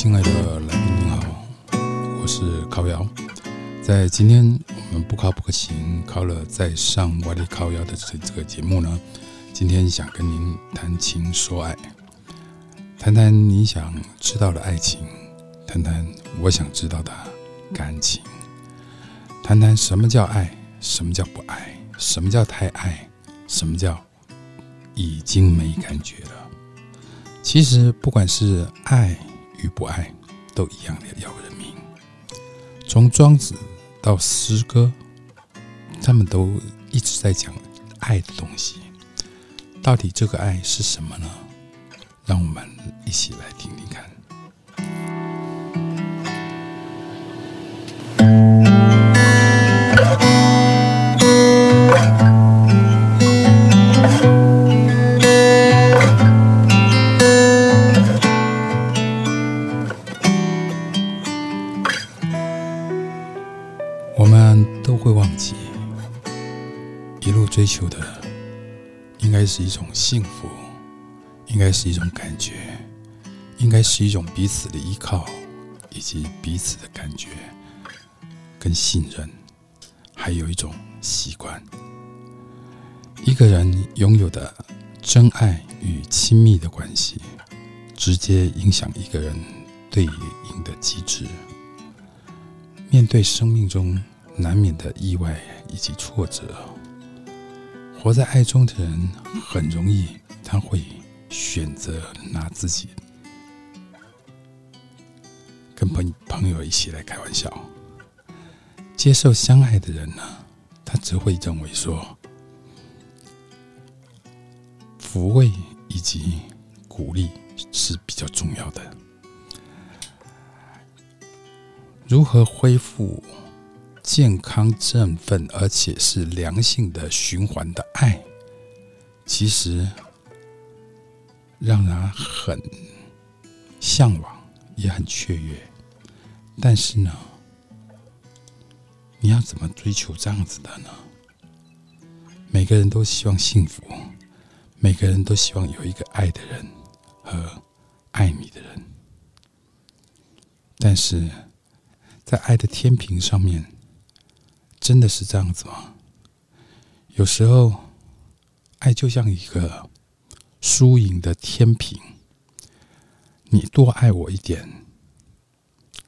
亲爱的来宾您好，我是烤窑。在今天我们不靠不可行，靠了再上外力烤窑的这这个节目呢，今天想跟您谈情说爱，谈谈你想知道的爱情，谈谈我想知道的感情，谈谈什么叫爱，什么叫不爱，什么叫太爱，什么叫已经没感觉了。其实不管是爱。与不爱都一样的要人命。从庄子到诗歌，他们都一直在讲爱的东西。到底这个爱是什么呢？让我们一起来听听看。是一种幸福，应该是一种感觉，应该是一种彼此的依靠，以及彼此的感觉跟信任，还有一种习惯。一个人拥有的真爱与亲密的关系，直接影响一个人对应的机制。面对生命中难免的意外以及挫折。活在爱中的人很容易，他会选择拿自己跟朋朋友一起来开玩笑。接受相爱的人呢，他只会认为说，抚慰以及鼓励是比较重要的。如何恢复？健康、振奋，而且是良性的循环的爱，其实让人很向往，也很雀跃。但是呢，你要怎么追求这样子的呢？每个人都希望幸福，每个人都希望有一个爱的人和爱你的人。但是在爱的天平上面。真的是这样子吗？有时候，爱就像一个输赢的天平，你多爱我一点，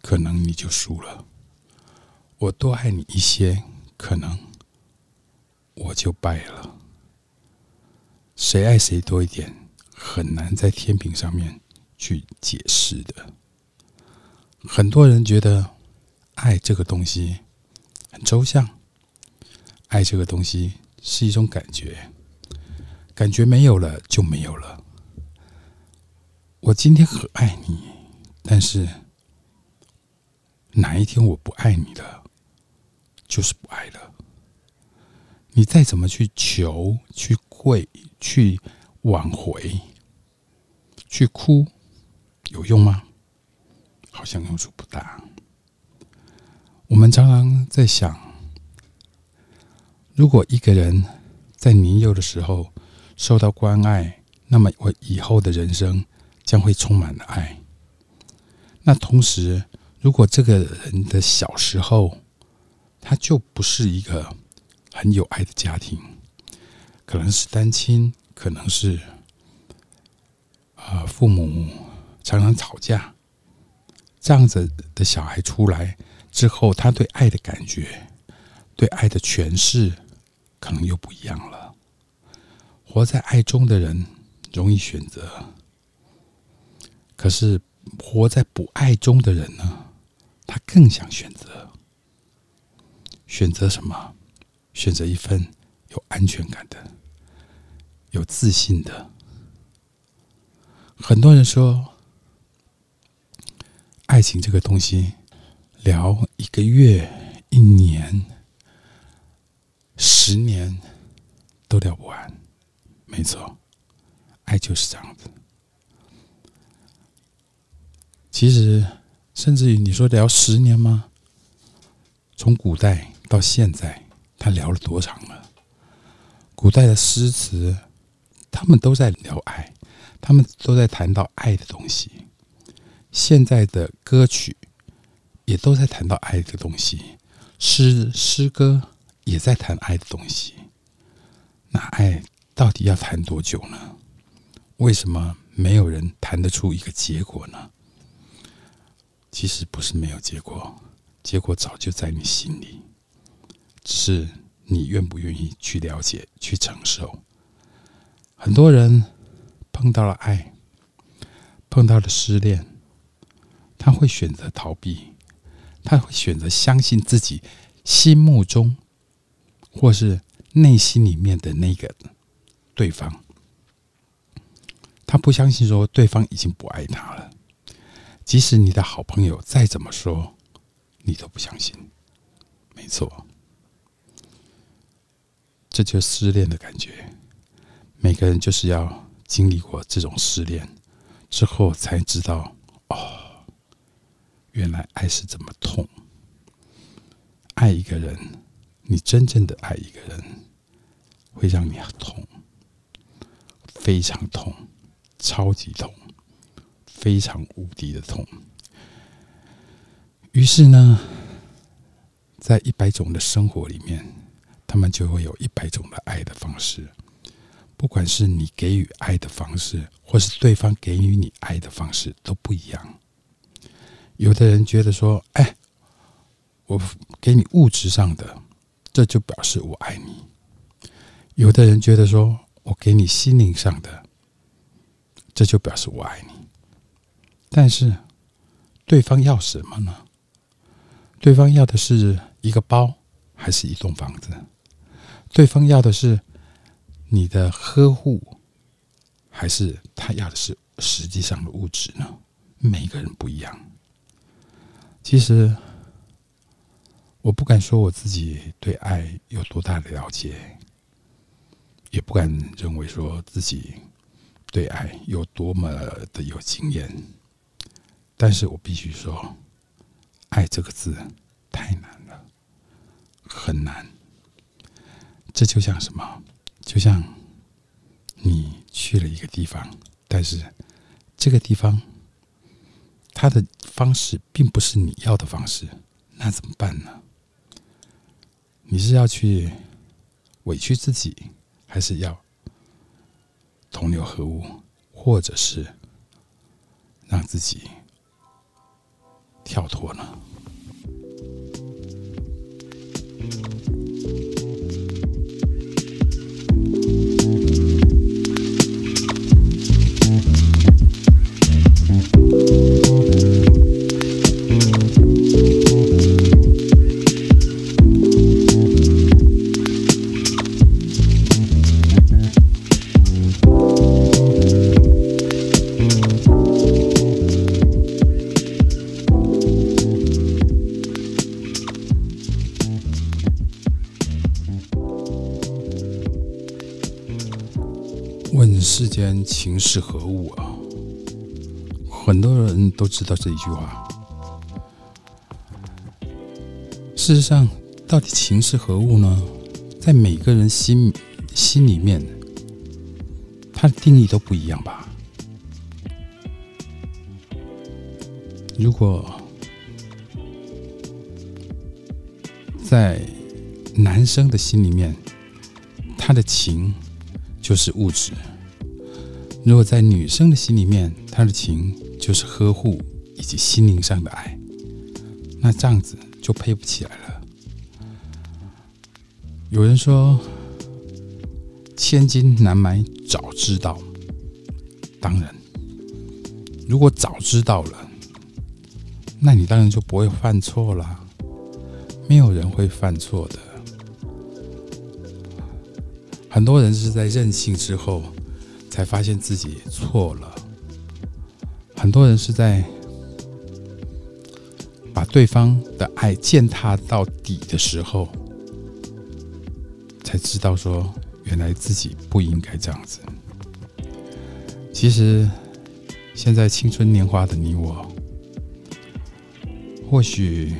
可能你就输了；我多爱你一些，可能我就败了。谁爱谁多一点，很难在天平上面去解释的。很多人觉得爱这个东西。很抽象，爱这个东西是一种感觉，感觉没有了就没有了。我今天很爱你，但是哪一天我不爱你了，就是不爱了。你再怎么去求、去跪、去挽回、去哭，有用吗？好像用处不大。我们常常在想，如果一个人在年幼的时候受到关爱，那么我以后的人生将会充满了爱。那同时，如果这个人的小时候他就不是一个很有爱的家庭，可能是单亲，可能是啊父母常常吵架，这样子的小孩出来。之后，他对爱的感觉、对爱的诠释，可能又不一样了。活在爱中的人容易选择，可是活在不爱中的人呢？他更想选择。选择什么？选择一份有安全感的、有自信的。很多人说，爱情这个东西。聊一个月、一年、十年都聊不完，没错，爱就是这样子。其实，甚至于你说聊十年吗？从古代到现在，他聊了多长了？古代的诗词，他们都在聊爱，他们都在谈到爱的东西。现在的歌曲也都在谈到爱的东西，诗诗歌也在谈爱的东西。那爱到底要谈多久呢？为什么没有人谈得出一个结果呢？其实不是没有结果，结果早就在你心里，只是你愿不愿意去了解、去承受。很多人碰到了爱，碰到了失恋，他会选择逃避，他会选择相信自己心目中或是内心里面的那个对方。他不相信说对方已经不爱他了，即使你的好朋友再怎么说，你都不相信。没错，这就是失恋的感觉。每个人就是要经历过这种失恋之后，才知道，原来爱是这么痛。爱一个人，你真正的爱一个人，会让你痛，非常痛。超级痛，非常无敌的痛。于是呢，在一百种的生活里面，他们就会有一百种的爱的方式。不管是你给予爱的方式，或是对方给予你爱的方式，都不一样。有的人觉得说：“哎，我给你物质上的，这就表示我爱你。”有的人觉得说：“我给你心灵上的。”这就表示我爱你，但是对方要什么呢？对方要的是一个包，还是一栋房子？对方要的是你的呵护，还是他要的是实际上的物质呢？每个人不一样。其实我不敢说我自己对爱有多大的了解，也不敢认为说自己。对爱有多么的有经验，但是我必须说，爱这个字太难了，很难。这就像什么？就像你去了一个地方，但是这个地方他的方式并不是你要的方式，那怎么办呢？你是要去委屈自己，还是要？同流合污，或者是让自己跳脱呢？问世间情是何物啊？很多人都知道这一句话。事实上，到底情是何物呢？在每个人心心里面，它的定义都不一样吧？如果在男生的心里面，他的情就是物质。如果在女生的心里面，她的情就是呵护以及心灵上的爱，那这样子就配不起来了。有人说，千金难买早知道。当然，如果早知道了，那你当然就不会犯错了。没有人会犯错的，很多人是在任性之后。才发现自己错了。很多人是在把对方的爱践踏到底的时候，才知道说，原来自己不应该这样子。其实，现在青春年华的你我，或许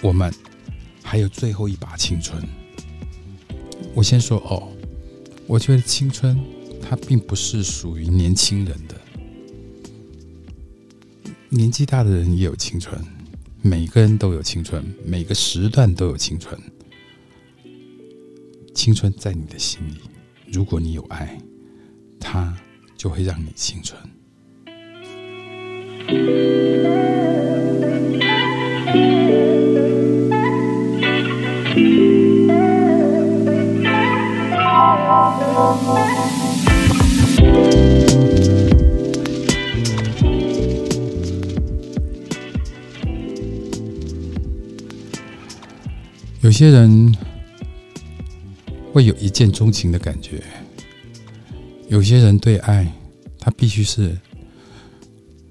我们还有最后一把青春。我先说哦，我觉得青春。它并不是属于年轻人的，年纪大的人也有青春，每个人都有青春，每个时段都有青春。青春在你的心里，如果你有爱，它就会让你青春。些人会有一见钟情的感觉，有些人对爱，他必须是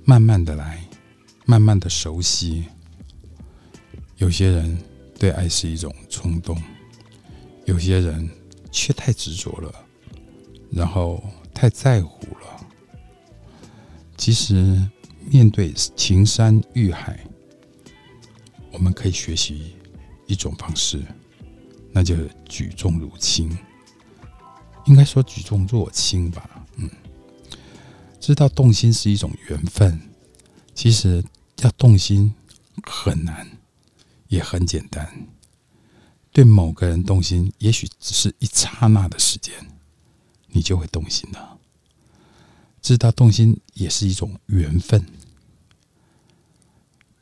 慢慢的来，慢慢的熟悉。有些人对爱是一种冲动，有些人却太执着了，然后太在乎了。其实面对情山遇海，我们可以学习。一种方式，那就举重若轻，应该说举重若轻吧。嗯，知道动心是一种缘分，其实要动心很难，也很简单。对某个人动心，也许只是一刹那的时间，你就会动心了。知道动心也是一种缘分，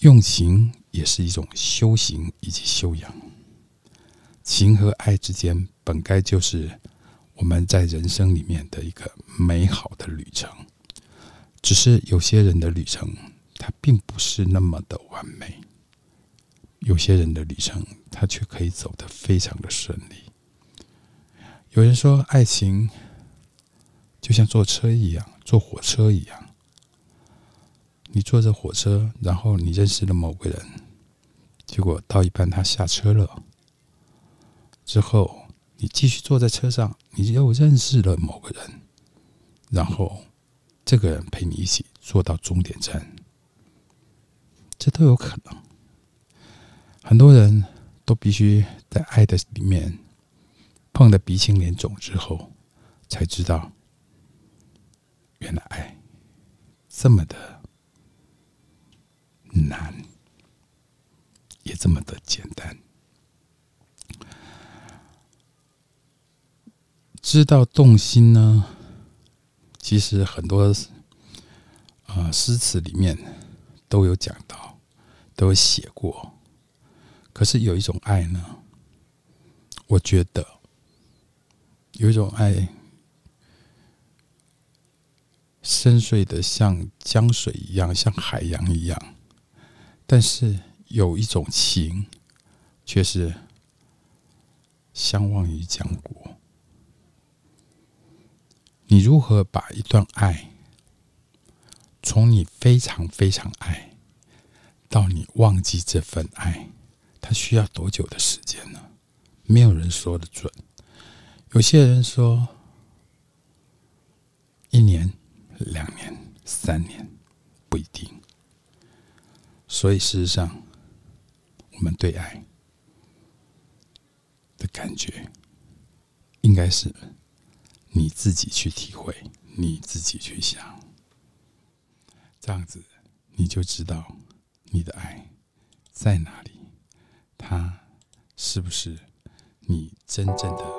用情。也是一种修行以及修养。情和爱之间本该就是我们在人生里面的一个美好的旅程，只是有些人的旅程它并不是那么的完美，有些人的旅程他却可以走得非常的顺利。有人说，爱情就像坐车一样，坐火车一样。你坐着火车，然后你认识了某个人，结果到一半他下车了，之后你继续坐在车上，你又认识了某个人，然后这个人陪你一起坐到终点站，这都有可能。很多人都必须在爱的里面碰得鼻青脸肿之后，才知道原来爱这么的。难，也这么的简单。知道动心呢，其实很多啊诗词里面都有讲到，都有写过。可是有一种爱呢，我觉得有一种爱深邃的像江水一样，像海洋一样。但是有一种情，却是相忘于江湖。你如何把一段爱，从你非常非常爱，到你忘记这份爱，它需要多久的时间呢？没有人说的准。有些人说一年、两年、三年，不一定。所以，事实上，我们对爱的感觉，应该是你自己去体会，你自己去想，这样子你就知道你的爱在哪里，它是不是你真正的。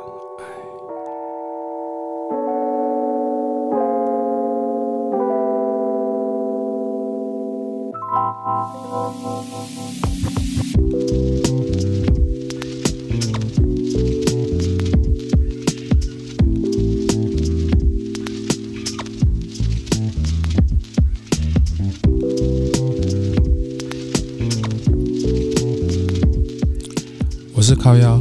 是靠腰，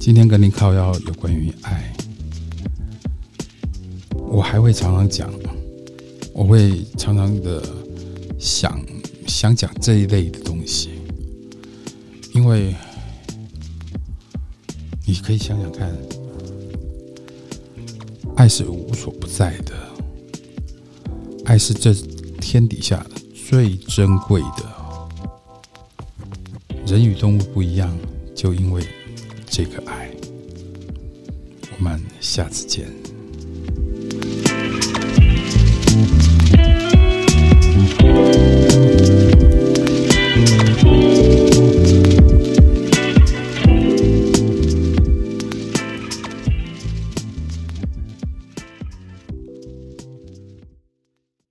今天跟您靠腰有关于爱，我还会常常讲，我会常常的想想讲这一类的东西，因为你可以想想看，爱是无所不在的，爱是这天底下最珍贵的，人与动物不一样。就因为这个爱，我们下次见。